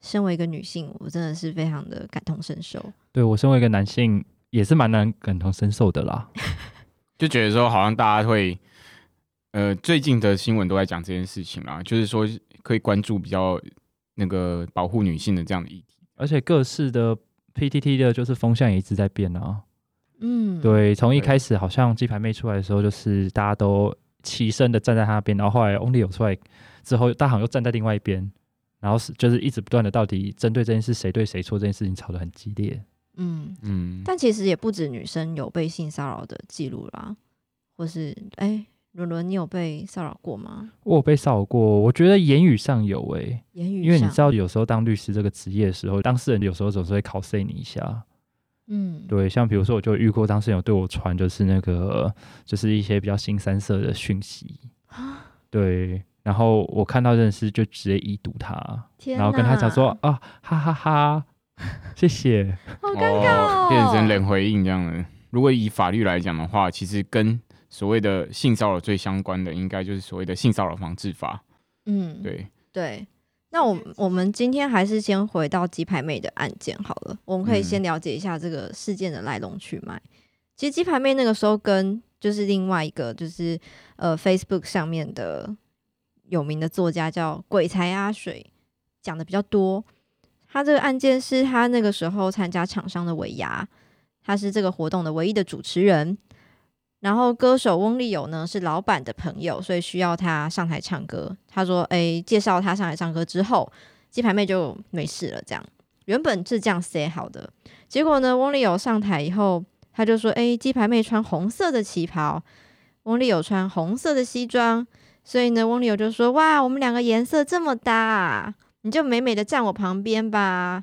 身为一个女性，我真的是非常的感同身受。对我身为一个男性，也是蛮难感同身受的啦。就觉得说，好像大家会，呃，最近的新闻都在讲这件事情啦，就是说可以关注比较那个保护女性的这样的议题，而且各式的 PTT 的，就是风向也一直在变啊。嗯，对，从一开始好像鸡排妹出来的时候，就是大家都齐声的站在她那边，然后后来 Only 有出来之后，大行又站在另外一边。然后是就是一直不断的，到底针对这件事谁对谁错这件事情吵得很激烈。嗯嗯，但其实也不止女生有被性骚扰的记录啦，或是哎，伦伦，你有被骚扰过吗？我有被骚扰过，我觉得言语上有哎，言语，因为你知道有时候当律师这个职业的时候，当事人有时候总是会考 C 你一下。嗯，对，像比如说我就遇过当事人有对我传就是那个就是一些比较新三色的讯息对。然后我看到认识就直接已读他，然后跟他讲说啊哈哈哈，谢谢，好尴尬，变成冷回应这样的。如果以法律来讲的话，其实跟所谓的性骚扰最相关的，应该就是所谓的性骚扰防治法。嗯，对对。那我我们今天还是先回到鸡排妹的案件好了，我们可以先了解一下这个事件的来龙去脉。其实鸡排妹那个时候跟就是另外一个就是呃 Facebook 上面的。有名的作家叫鬼才阿水，讲的比较多。他这个案件是他那个时候参加厂商的尾牙，他是这个活动的唯一的主持人。然后歌手翁立友呢是老板的朋友，所以需要他上台唱歌。他说：“哎，介绍他上台唱歌之后，鸡排妹就没事了。”这样原本是这样塞好的，结果呢，翁立友上台以后，他就说：“哎，鸡排妹穿红色的旗袍，翁立友穿红色的西装。”所以呢，翁立友就说：“哇，我们两个颜色这么搭，你就美美的站我旁边吧。”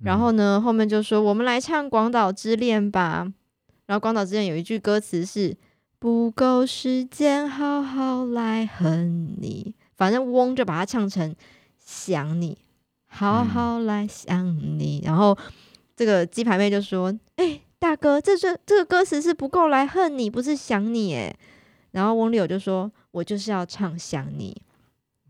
然后呢，后面就说：“我们来唱《广岛之恋》吧。”然后《广岛之恋》有一句歌词是“不够时间好好来恨你”，反正翁就把它唱成“想你，好好来想你”。然后这个鸡排妹就说：“哎，大哥，这这这个歌词是不够来恨你，不是想你。”哎，然后翁立友就说。我就是要唱想你，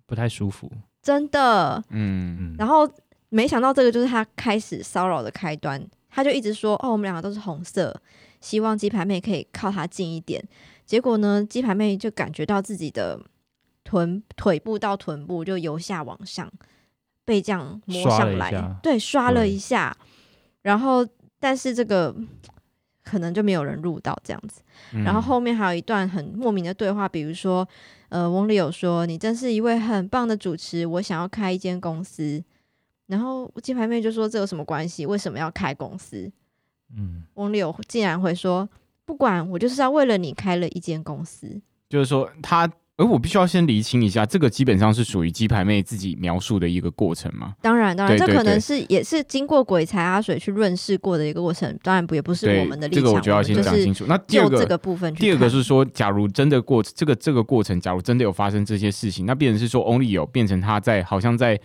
不太舒服，真的，嗯，然后没想到这个就是他开始骚扰的开端，他就一直说哦，我们两个都是红色，希望鸡排妹可以靠他近一点。结果呢，鸡排妹就感觉到自己的臀腿部到臀部就由下往上被这样摸上来，对，刷了一下，然后但是这个。可能就没有人录到这样子，然后后面还有一段很莫名的对话，比如说，呃，翁立友说：“你真是一位很棒的主持，我想要开一间公司。”然后金牌妹就说：“这有什么关系？为什么要开公司？”嗯，翁立友竟然会说：“不管，我就是要为了你开了一间公司。”就是说他。而我必须要先厘清一下，这个基本上是属于鸡排妹自己描述的一个过程吗？当然，当然，这可能是也是经过鬼才阿水去润饰过的一个过程。当然不也不是我们的立场。这个我就要先讲清楚。那第二个这个部分，第二个是说，假如真的过这个这个过程，假如真的有发生这些事情，那变成是说，Only 有变成他在好像在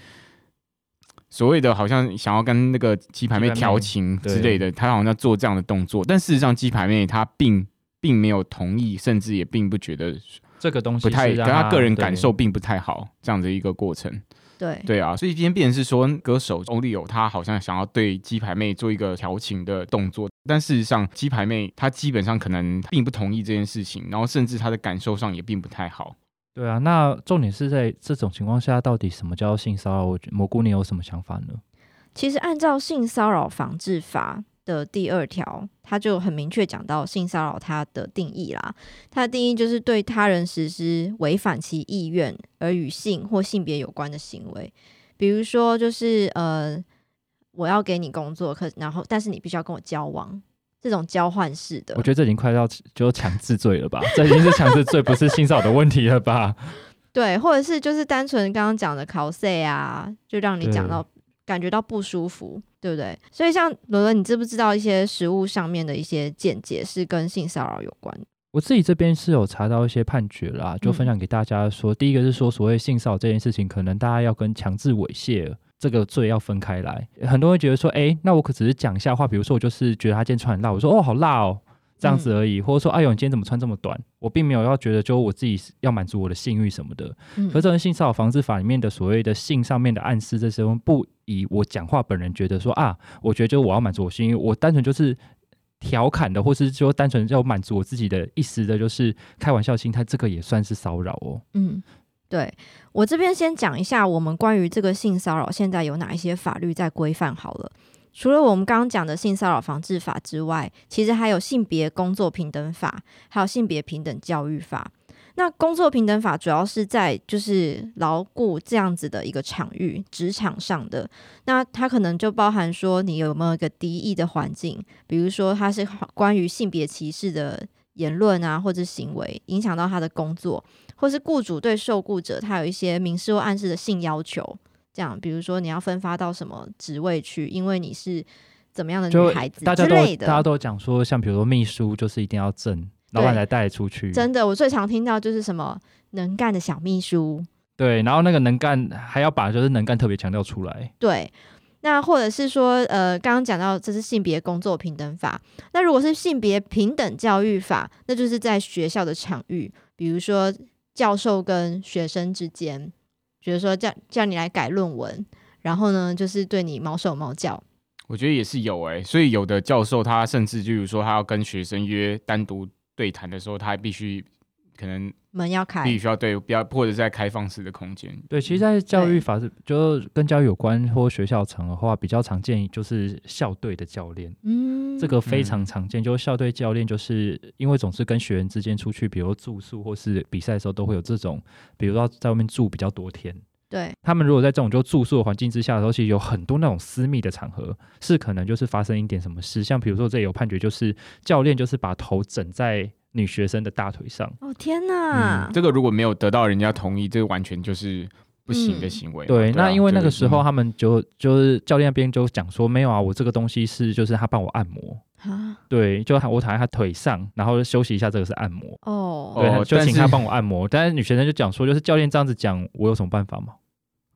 所谓的好像想要跟那个鸡排妹调情之类的，他好像做这样的动作，但事实上鸡排妹她并并没有同意，甚至也并不觉得。这个东西不太跟他个人感受并不太好，这样的一个过程。对对啊，所以今天变成是说，歌手欧丽友他好像想要对鸡排妹做一个调情的动作，但事实上鸡排妹她基本上可能并不同意这件事情，然后甚至她的感受上也并不太好。对啊，那重点是在这种情况下，到底什么叫性骚扰？我蘑菇，你有什么想法呢？其实按照性骚扰防治法。的第二条，他就很明确讲到性骚扰它的定义啦。它的定义就是对他人实施违反其意愿而与性或性别有关的行为，比如说就是呃，我要给你工作，可然后但是你必须要跟我交往，这种交换式的。我觉得这已经快要就强制罪了吧？这已经是强制罪，不是性骚扰的问题了吧？对，或者是就是单纯刚刚讲的考 C 啊，就让你讲到。感觉到不舒服，对不对？所以像伦伦，你知不知道一些食物上面的一些见解是跟性骚扰有关？我自己这边是有查到一些判决啦，就分享给大家说，第一个是说所谓性骚扰这件事情，可能大家要跟强制猥亵这个罪要分开来。很多人会觉得说，哎，那我可只是讲一下话，比如说我就是觉得他今天穿很辣，我说哦好辣哦。这样子而已，或者说，哎呦，你今天怎么穿这么短？我并没有要觉得，就我自己要满足我的性欲什么的。可这性骚扰防治法里面的所谓的性上面的暗示，这些不以我讲话本人觉得说啊，我觉得就我要满足我性欲，我单纯就是调侃的，或是说单纯要满足我自己的意思的，就是开玩笑心态，这个也算是骚扰哦。嗯，对我这边先讲一下，我们关于这个性骚扰现在有哪一些法律在规范好了。除了我们刚刚讲的性骚扰防治法之外，其实还有性别工作平等法，还有性别平等教育法。那工作平等法主要是在就是牢固这样子的一个场域，职场上的。那它可能就包含说你有没有一个敌意的环境，比如说它是关于性别歧视的言论啊，或者行为影响到他的工作，或是雇主对受雇者他有一些明示或暗示的性要求。这样，比如说你要分发到什么职位去，因为你是怎么样的女孩子之类的。大家都讲说，像比如说秘书，就是一定要正，老板才带出去。真的，我最常听到就是什么能干的小秘书。对，然后那个能干还要把就是能干特别强调出来。对，那或者是说，呃，刚刚讲到这是性别工作平等法，那如果是性别平等教育法，那就是在学校的场域，比如说教授跟学生之间。比如说叫叫你来改论文，然后呢，就是对你毛手毛脚。我觉得也是有哎，所以有的教授他甚至就是说，他要跟学生约单独对谈的时候，他还必须可能门要开，必须要对，比较或者在开放式的空间。对，其实，在教育法是就跟教育有关或学校层的话，比较常见就是校队的教练。嗯，这个非常常见，就是校队教练，就是因为总是跟学员之间出去，比如住宿或是比赛的时候，都会有这种，比如说在外面住比较多天。对他们，如果在这种就住宿的环境之下的时候，其实有很多那种私密的场合，是可能就是发生一点什么事，像比如说这里有判决，就是教练就是把头枕在女学生的大腿上。哦天哪！这个如果没有得到人家同意，这个完全就是不行的行为。对，那因为那个时候他们就就是教练那边就讲说，没有啊，我这个东西是就是他帮我按摩啊，对，就我躺在他腿上，然后休息一下，这个是按摩哦，对，就请他帮我按摩。但是女学生就讲说，就是教练这样子讲，我有什么办法吗？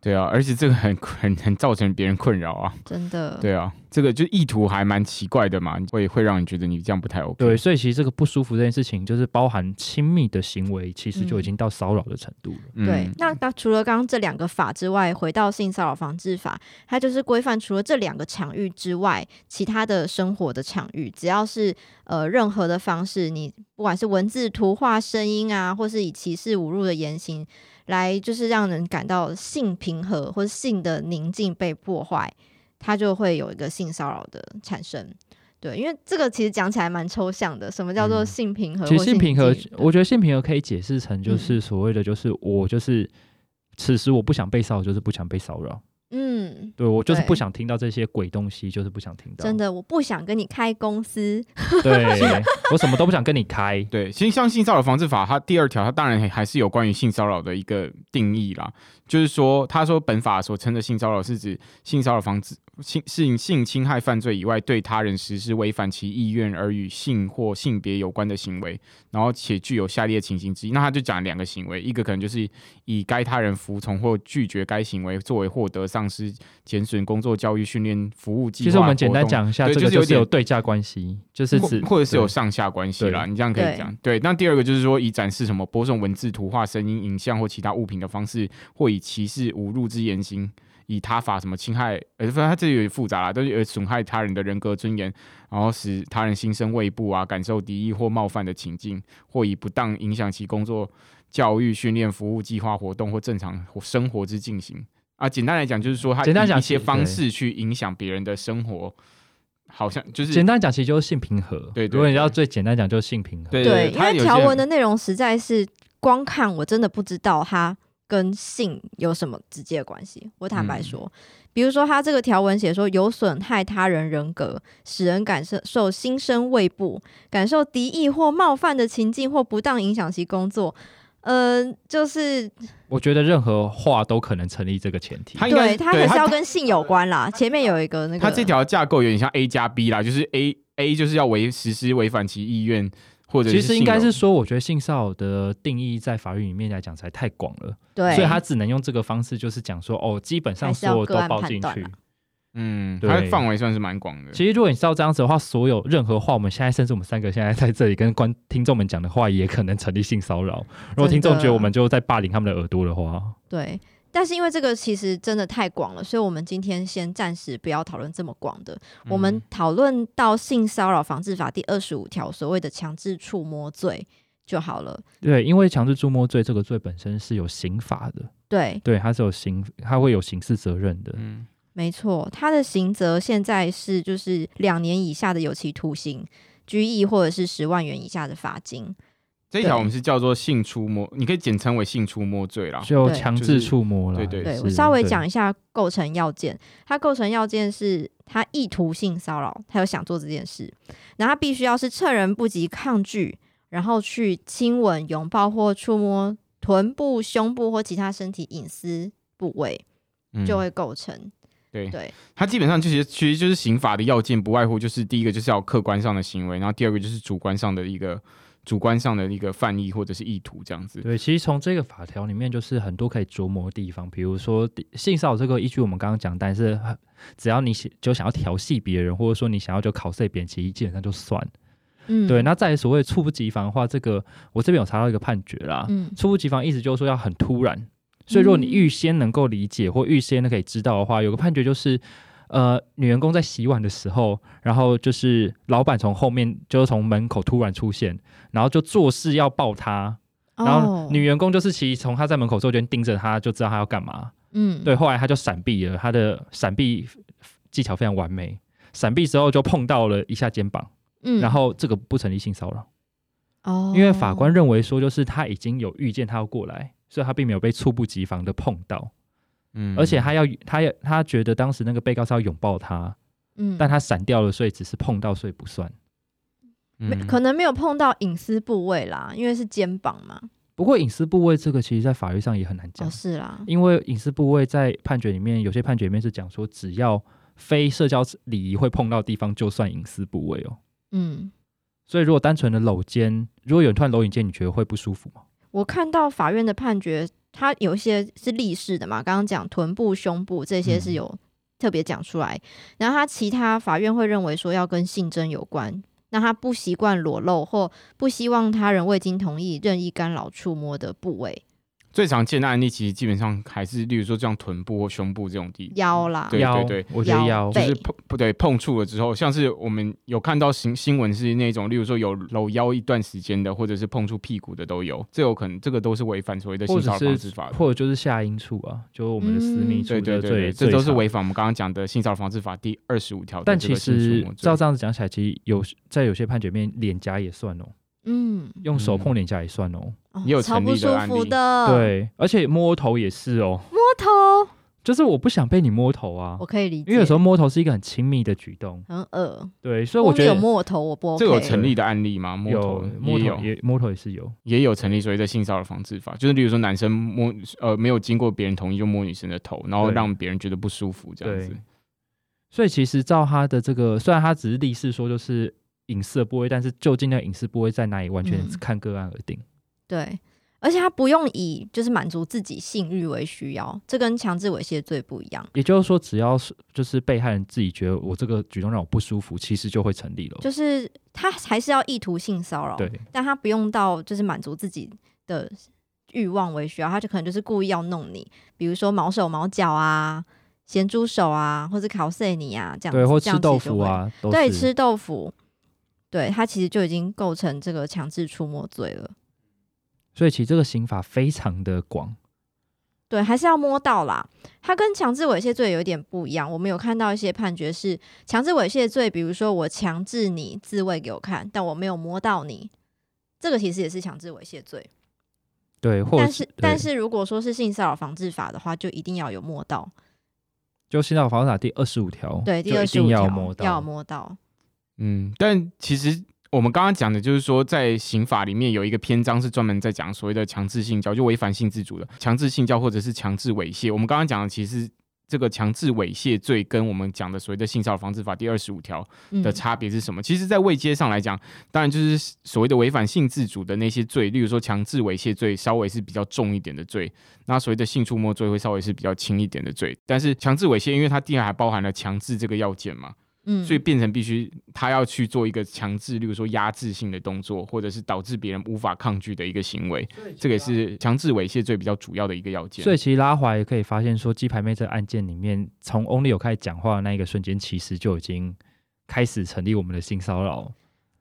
对啊，而且这个很很很造成别人困扰啊！真的。对啊，这个就意图还蛮奇怪的嘛，会会让你觉得你这样不太 OK。对，所以其实这个不舒服这件事情，就是包含亲密的行为，其实就已经到骚扰的程度了。对，那那除了刚刚这两个法之外，回到性骚扰防治法，它就是规范除了这两个场域之外，其他的生活的场域，只要是呃任何的方式，你不管是文字、图画、声音啊，或是以歧视、侮辱的言行。来就是让人感到性平和或者性的宁静被破坏，它就会有一个性骚扰的产生。对，因为这个其实讲起来蛮抽象的，什么叫做性平和？其实性平和，我觉得性平和可以解释成就是所谓的，就是我就是此时我不想被骚扰，就是不想被骚扰。嗯，对我就是不想听到这些鬼东西，就是不想听到。真的，我不想跟你开公司。对，我什么都不想跟你开。对，其实像性骚扰防治法，它第二条，它当然还是有关于性骚扰的一个定义啦。就是说，他说本法所称的性骚扰是指性骚扰防治。性性性侵害犯罪以外，对他人实施违反其意愿而与性或性别有关的行为，然后且具有下列情形之一，那他就讲两个行为，一个可能就是以该他人服从或拒绝该行为作为获得、丧失、减损工作、教育、训练、服务计划。其实我们简单讲一下，这个就是有对价关系，就是指或者是有上下关系啦。你这样可以讲。对，那第二个就是说，以展示什么播送文字、图画、声音、影像或其他物品的方式，或以歧视、侮辱之言行。以他法什么侵害，呃，反正他这里有点复杂啦，都是损害他人的人格尊严，然后使他人心生畏怖啊，感受敌意或冒犯的情境，或以不当影响其工作、教育、训练、服务计划、活动或正常生活之进行啊。简单来讲，就是说他简单讲一些方式去影响别人的生活，好像就是简单讲，其实就是性平和。对，如果你要最简单讲，就是性平和。对，因为条文的内容实在是光看我真的不知道他。跟性有什么直接的关系？我坦白说，比如说他这个条文写说有损害他人人格，使人感受受心生畏怖，感受敌意或冒犯的情境，或不当影响其工作。嗯，就是我觉得任何话都可能成立这个前提。对他还是要跟性有关啦。前面有一个那个，他这条架构有点像 A 加 B 啦，就是 A A 就是要违实施违反其意愿，或者其实应该是说，我觉得性骚扰的定义在法律里面来讲才太广了，对，所以他只能用这个方式，就是讲说，哦，基本上所有都包进去。嗯，它范围算是蛮广的。其实如果你照这样子的话，所有任何话，我们现在甚至我们三个现在在这里跟观听众们讲的话，也可能成立性骚扰。如果听众觉得我们就在霸凌他们的耳朵的话，对。但是因为这个其实真的太广了，所以我们今天先暂时不要讨论这么广的。我们讨论到性骚扰防治法第二十五条所谓的强制触摸罪就好了。对，因为强制触摸罪这个罪本身是有刑法的。对，对，它是有刑，它会有刑事责任的。嗯。没错，它的刑责现在是就是两年以下的有期徒刑、拘役或者是十万元以下的罚金。这一条我们是叫做性触摸，你可以简称为性触摸罪啦，就强制触摸了。对对对，我稍微讲一下构成要件。它构成要件是他意图性骚扰，他有想做这件事，然后他必须要是趁人不及抗拒，然后去亲吻、拥抱或触摸臀部、胸部或其他身体隐私部位，就会构成。对对，它基本上就是其实就是刑法的要件，不外乎就是第一个就是要客观上的行为，然后第二个就是主观上的一个主观上的一个犯意或者是意图这样子。对，其实从这个法条里面就是很多可以琢磨的地方，比如说性骚扰这个依据我们刚刚讲，但是只要你就想要调戏别人，或者说你想要就考碎别人，其实基本上就算。嗯，对。那在所谓猝不及防的话，这个我这边有查到一个判决啦。嗯，猝不及防意思就是说要很突然。所以，如果你预先能够理解或预先可以知道的话，有个判决就是，呃，女员工在洗碗的时候，然后就是老板从后面就是从门口突然出现，然后就做事要抱她，然后女员工就是其实从她在门口之后就盯着她，就知道她要干嘛。嗯，对，后来她就闪避了，她的闪避技巧非常完美，闪避之后就碰到了一下肩膀，嗯，然后这个不成立性骚扰，哦，因为法官认为说就是他已经有预见他要过来。所以他并没有被猝不及防的碰到，嗯，而且他要他要他觉得当时那个被告是要拥抱他，嗯，但他闪掉了，所以只是碰到，所以不算，没可能没有碰到隐私部位啦，因为是肩膀嘛。不过隐私部位这个其实，在法律上也很难讲，是啦，因为隐私部位在判决里面，有些判决里面是讲说，只要非社交礼仪会碰到地方，就算隐私部位哦。嗯，所以如果单纯的搂肩，如果有人突然搂你肩，你觉得会不舒服吗？我看到法院的判决，它有一些是立式的嘛，刚刚讲臀部、胸部这些是有特别讲出来，然后他其他法院会认为说要跟性征有关，那他不习惯裸露或不希望他人未经同意任意干扰触摸的部位。最常见的案例其实基本上还是，例如说这样臀部或胸部这种地腰啦，对对对，我觉得腰。就是碰不对碰触了之后，像是我们有看到新新闻是那种，例如说有搂腰一段时间的，或者是碰触屁股的都有，这有可能这个都是违反所谓的性骚扰防治法，或者就是下阴处啊，就我们的私密处，对对对，这都是违反我们刚刚讲的性骚扰防治法第二十五条。但其实照这样子讲起来，其实有在有些判决面，脸颊也算哦。嗯，用手碰脸颊也算哦，也有成立的案例。对，而且摸头也是哦。摸头就是我不想被你摸头啊，我可以理解。因为有时候摸头是一个很亲密的举动，很恶。对，所以我觉得有摸头我不。这有成立的案例吗？摸头摸头也摸头也是有，也有成立所以在性骚扰防治法，就是例如说男生摸呃没有经过别人同意就摸女生的头，然后让别人觉得不舒服这样子。所以其实照他的这个，虽然他只是立誓说就是。隐私的部位，但是究竟那个隐私部位在哪里，完全看个案而定。对，而且他不用以就是满足自己性欲为需要，这跟强制猥亵罪不一样。也就是说，只要是就是被害人自己觉得我这个举动让我不舒服，其实就会成立了。就是他还是要意图性骚扰，对，但他不用到就是满足自己的欲望为需要，他就可能就是故意要弄你，比如说毛手毛脚啊、咸猪手啊，或者烤碎你啊这样，对，或吃豆腐啊，对，吃豆腐。对他其实就已经构成这个强制触摸罪了，所以其实这个刑法非常的广。对，还是要摸到啦。它跟强制猥亵罪有点不一样。我们有看到一些判决是强制猥亵罪，比如说我强制你自慰给我看，但我没有摸到你，这个其实也是强制猥亵罪。对，但是但是如果说是性骚扰防治法的话，就一定要有摸到。就性骚扰防治法第二十五条，对，第二十五条要摸到。嗯，但其实我们刚刚讲的就是说，在刑法里面有一个篇章是专门在讲所谓的强制性交，就违反性自主的强制性交或者是强制猥亵。我们刚刚讲的其实这个强制猥亵罪跟我们讲的所谓的性骚扰防治法第二十五条的差别是什么？其实，在位阶上来讲，当然就是所谓的违反性自主的那些罪，例如说强制猥亵罪，稍微是比较重一点的罪；那所谓的性触摸罪会稍微是比较轻一点的罪。但是强制猥亵，因为它第二还包含了强制这个要件嘛。嗯，所以变成必须他要去做一个强制，例如说压制性的动作，或者是导致别人无法抗拒的一个行为，这个也是强制猥亵罪比较主要的一个要件。所以其实拉华也可以发现说，鸡排妹这个案件里面，从 Only 有开始讲话的那一个瞬间，其实就已经开始成立我们的性骚扰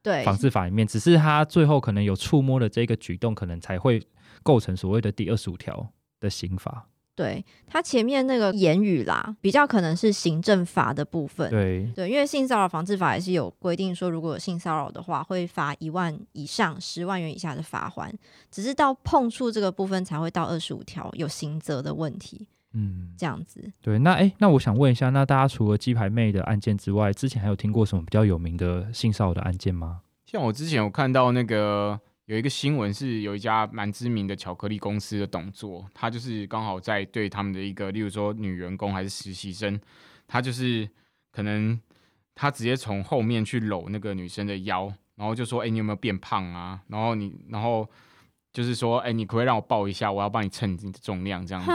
对防治法里面，只是他最后可能有触摸的这个举动，可能才会构成所谓的第二十五条的刑法。对他前面那个言语啦，比较可能是行政法的部分。对对，因为性骚扰防治法也是有规定说，如果有性骚扰的话，会罚一万以上十万元以下的罚款。只是到碰触这个部分才会到二十五条有刑责的问题。嗯，这样子。对，那哎，那我想问一下，那大家除了鸡排妹的案件之外，之前还有听过什么比较有名的性骚扰的案件吗？像我之前有看到那个。有一个新闻是有一家蛮知名的巧克力公司的董座，他就是刚好在对他们的一个，例如说女员工还是实习生，他就是可能他直接从后面去搂那个女生的腰，然后就说：“哎，你有没有变胖啊？”然后你，然后就是说：“哎，你可不可以让我抱一下？我要帮你称你的重量。”这样子。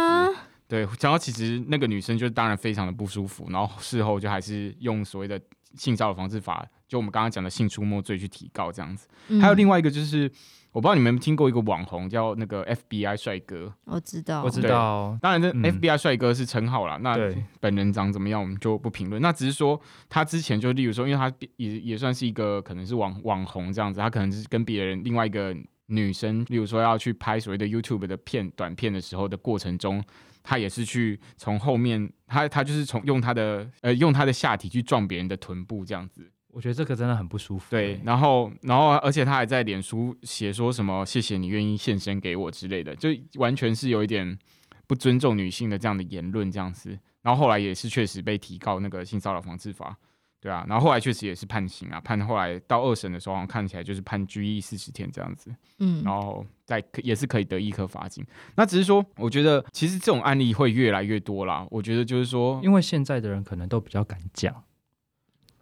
对，然后其实那个女生就当然非常的不舒服，然后事后就还是用所谓的性骚扰防治法。就我们刚刚讲的性出没罪去提告这样子，还有另外一个就是，我不知道你们听过一个网红叫那个 FBI 帅哥，我知道，我知道。当然，这 FBI 帅哥是称号啦，那本人长怎么样我们就不评论。那只是说他之前就例如说，因为他也也算是一个可能是网网红这样子，他可能是跟别人另外一个女生，例如说要去拍所谓的 YouTube 的片短片的时候的过程中，他也是去从后面，他他就是从用他的呃用他的下体去撞别人的臀部这样子。我觉得这个真的很不舒服。对，然后，然后，而且他还在脸书写说什么“谢谢你愿意献身给我”之类的，就完全是有一点不尊重女性的这样的言论，这样子。然后后来也是确实被提告那个性骚扰防治法，对啊。然后后来确实也是判刑啊，判后来到二审的时候，看起来就是判拘役四十天这样子。嗯，然后再也是可以得一颗罚金。那只是说，我觉得其实这种案例会越来越多啦。我觉得就是说，因为现在的人可能都比较敢讲。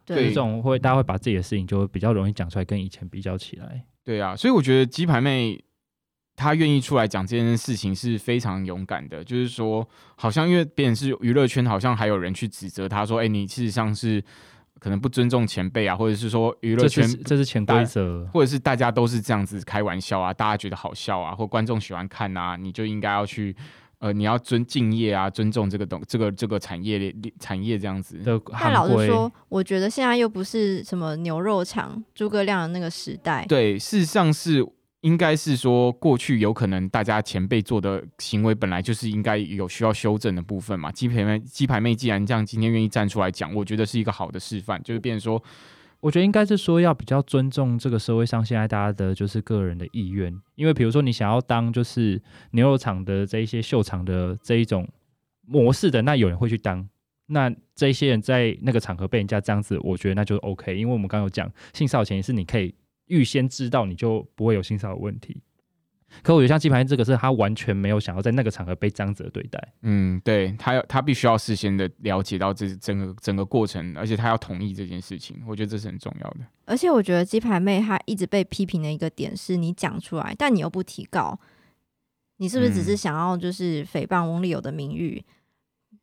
对，这种会大家会把自己的事情就会比较容易讲出来，跟以前比较起来。对啊，所以我觉得鸡排妹她愿意出来讲这件事情是非常勇敢的。就是说，好像因为别人是娱乐圈，好像还有人去指责她说：“哎，你事实上是可能不尊重前辈啊，或者是说娱乐圈这是潜规则，或者是大家都是这样子开玩笑啊，大家觉得好笑啊，或观众喜欢看啊，你就应该要去。”呃，你要尊敬业啊，尊重这个东这个这个产业产业这样子。但老实说，我觉得现在又不是什么牛肉厂诸葛亮的那个时代。对，事实上是应该是说，过去有可能大家前辈做的行为本来就是应该有需要修正的部分嘛。鸡排妹鸡排妹既然这样，今天愿意站出来讲，我觉得是一个好的示范，就是变说。我觉得应该是说要比较尊重这个社会上现在大家的就是个人的意愿，因为比如说你想要当就是牛肉厂的这一些秀场的这一种模式的，那有人会去当，那这些人在那个场合被人家这样子，我觉得那就 OK，因为我们刚有讲性骚扰前是你可以预先知道，你就不会有性骚扰问题。可我觉得像鸡排这个是他完全没有想要在那个场合被这样子对待。嗯，对他要他必须要事先的了解到这整个整个过程，而且他要同意这件事情，我觉得这是很重要的。而且我觉得鸡排妹她一直被批评的一个点是，你讲出来，但你又不提告，你是不是只是想要就是诽谤翁立友的名誉，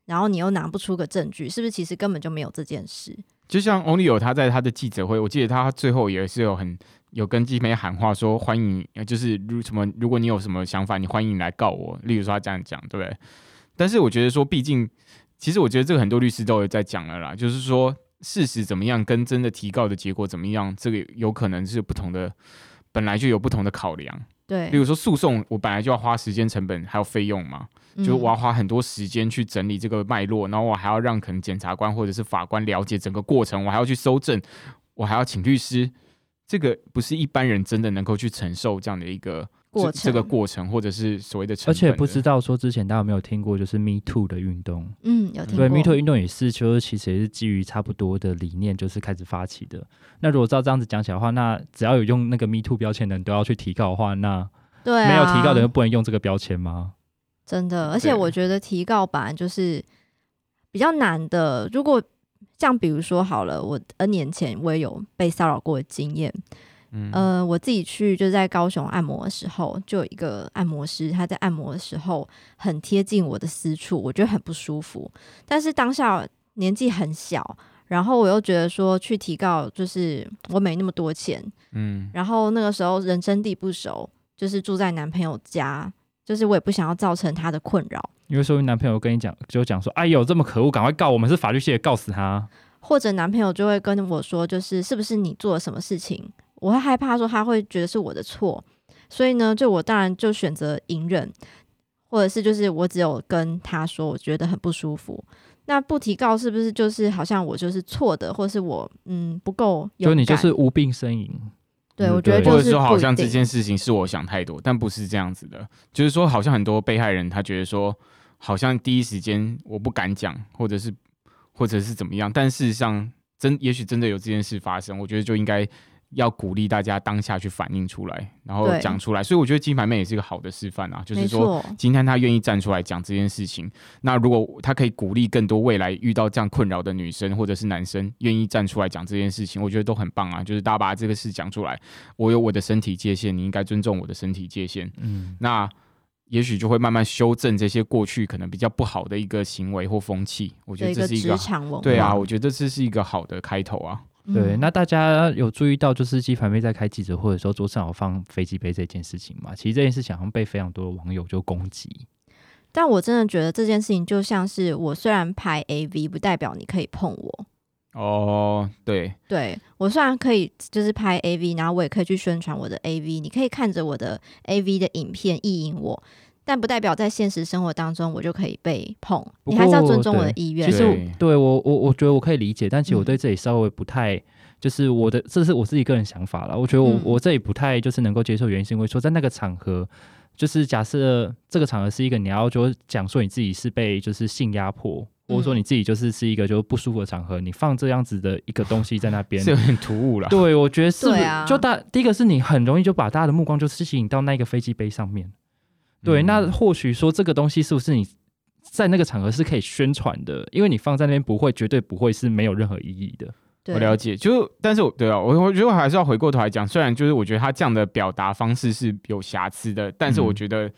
然后你又拿不出个证据，是不是其实根本就没有这件事？就像翁立友他在他的记者会，我记得他最后也是有很。有跟鸡妹喊话说欢迎，就是如什么，如果你有什么想法，你欢迎来告我。例如说他这样讲，对不对？但是我觉得说，毕竟，其实我觉得这个很多律师都有在讲了啦，就是说事实怎么样，跟真的提告的结果怎么样，这个有可能是不同的，本来就有不同的考量。对，例如说诉讼，我本来就要花时间成本还有费用嘛，就我要花很多时间去整理这个脉络，然后我还要让可能检察官或者是法官了解整个过程，我还要去搜证，我还要请律师。这个不是一般人真的能够去承受这样的一个过程这个过程，或者是所谓的，而且不知道说之前大家有没有听过，就是 Me Too 的运动，嗯，有听过。对，Me Too 运动也是，就是其实也是基于差不多的理念，就是开始发起的。那如果照这样子讲起来的话，那只要有用那个 Me Too 标签的人都要去提告的话，那对没有提告的人不能用这个标签吗？真的，而且我觉得提告版就是比较难的。如果像比如说好了，我 N 年前我也有被骚扰过的经验。呃，我自己去就在高雄按摩的时候，就有一个按摩师，他在按摩的时候很贴近我的私处，我觉得很不舒服。但是当下年纪很小，然后我又觉得说去提告，就是我没那么多钱，嗯，然后那个时候人生地不熟，就是住在男朋友家，就是我也不想要造成他的困扰。因为说男朋友跟你讲，就讲说，哎呦这么可恶，赶快告我们是法律系的，告死他。或者男朋友就会跟我说，就是是不是你做了什么事情？我会害怕说他会觉得是我的错，所以呢，就我当然就选择隐忍，或者是就是我只有跟他说我觉得很不舒服，那不提告是不是就是好像我就是错的，或是我嗯不够？就你就是无病呻吟。对，我觉得或者说好像这件事情是我想太多，但不是这样子的，就是说好像很多被害人他觉得说好像第一时间我不敢讲，或者是或者是怎么样，但事实上真也许真的有这件事发生，我觉得就应该。要鼓励大家当下去反映出来，然后讲出来，所以我觉得金牌妹也是一个好的示范啊。就是说，今天她愿意站出来讲这件事情，那如果她可以鼓励更多未来遇到这样困扰的女生或者是男生，愿意站出来讲这件事情，我觉得都很棒啊。就是大家把这个事讲出来，我有我的身体界限，你应该尊重我的身体界限。嗯，那也许就会慢慢修正这些过去可能比较不好的一个行为或风气。我觉得这是一个对啊，我觉得这是一个好的开头啊。对，那大家有注意到，就是鸡排妹在开记者会的时候，桌上有放飞机杯这件事情吗？其实这件事情好像被非常多的网友就攻击。但我真的觉得这件事情就像是我虽然拍 AV，不代表你可以碰我。哦，对，对我虽然可以就是拍 AV，然后我也可以去宣传我的 AV，你可以看着我的 AV 的影片意淫我。但不代表在现实生活当中我就可以被碰，你还是要尊重我的意愿。其实对我我我觉得我可以理解，但其实我对这里稍微不太，就是我的这是我自己个人想法了。我觉得我我这里不太就是能够接受，原因是因为说在那个场合，就是假设这个场合是一个你要就讲说你自己是被就是性压迫，或者说你自己就是是一个就不舒服的场合，你放这样子的一个东西在那边是有点突兀了。对，我觉得是，啊就大第一个是你很容易就把大家的目光就是吸引到那个飞机杯上面。对，那或许说这个东西是不是你在那个场合是可以宣传的？因为你放在那边不会，绝对不会是没有任何意义的。我了解，就但是我对啊，我我觉得还是要回过头来讲，虽然就是我觉得他这样的表达方式是有瑕疵的，但是我觉得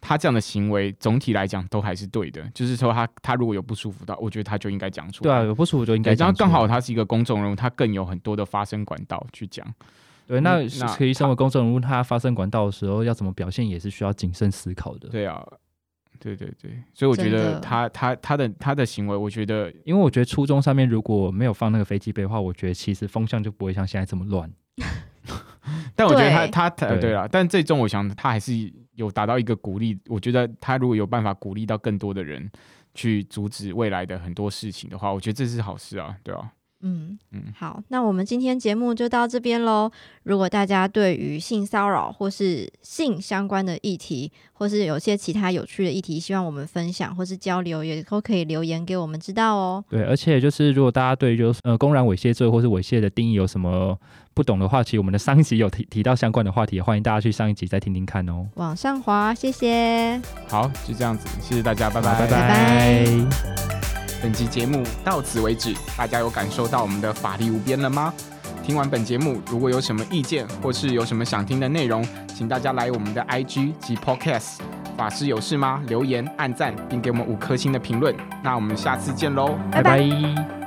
他这样的行为总体来讲都还是对的。就是说他他如果有不舒服的，我觉得他就应该讲出来。对啊，有不舒服就应该讲。然后刚好他是一个公众人物，他更有很多的发声管道去讲。对，那可以身为公众人物，他发生管道的时候要怎么表现，也是需要谨慎思考的。对啊，对对对，所以我觉得他他他的他的行为，我觉得，因为我觉得初中上面如果没有放那个飞机杯的话，我觉得其实风向就不会像现在这么乱。但我觉得他他他对了，但最终我想他还是有达到一个鼓励。我觉得他如果有办法鼓励到更多的人去阻止未来的很多事情的话，我觉得这是好事啊，对吧？嗯嗯，好，那我们今天节目就到这边喽。如果大家对于性骚扰或是性相关的议题，或是有些其他有趣的议题，希望我们分享或是交流，也都可以留言给我们知道哦。对，而且就是如果大家对就是呃公然猥亵罪或是猥亵的定义有什么不懂的话，其实我们的上一集有提提到相关的话题，欢迎大家去上一集再听听看哦。往上滑，谢谢。好，就这样子，谢谢大家，拜拜，拜拜。本集节目到此为止，大家有感受到我们的法力无边了吗？听完本节目，如果有什么意见或是有什么想听的内容，请大家来我们的 IG 及 Podcast 法师有事吗？留言、按赞，并给我们五颗星的评论。那我们下次见喽，拜拜。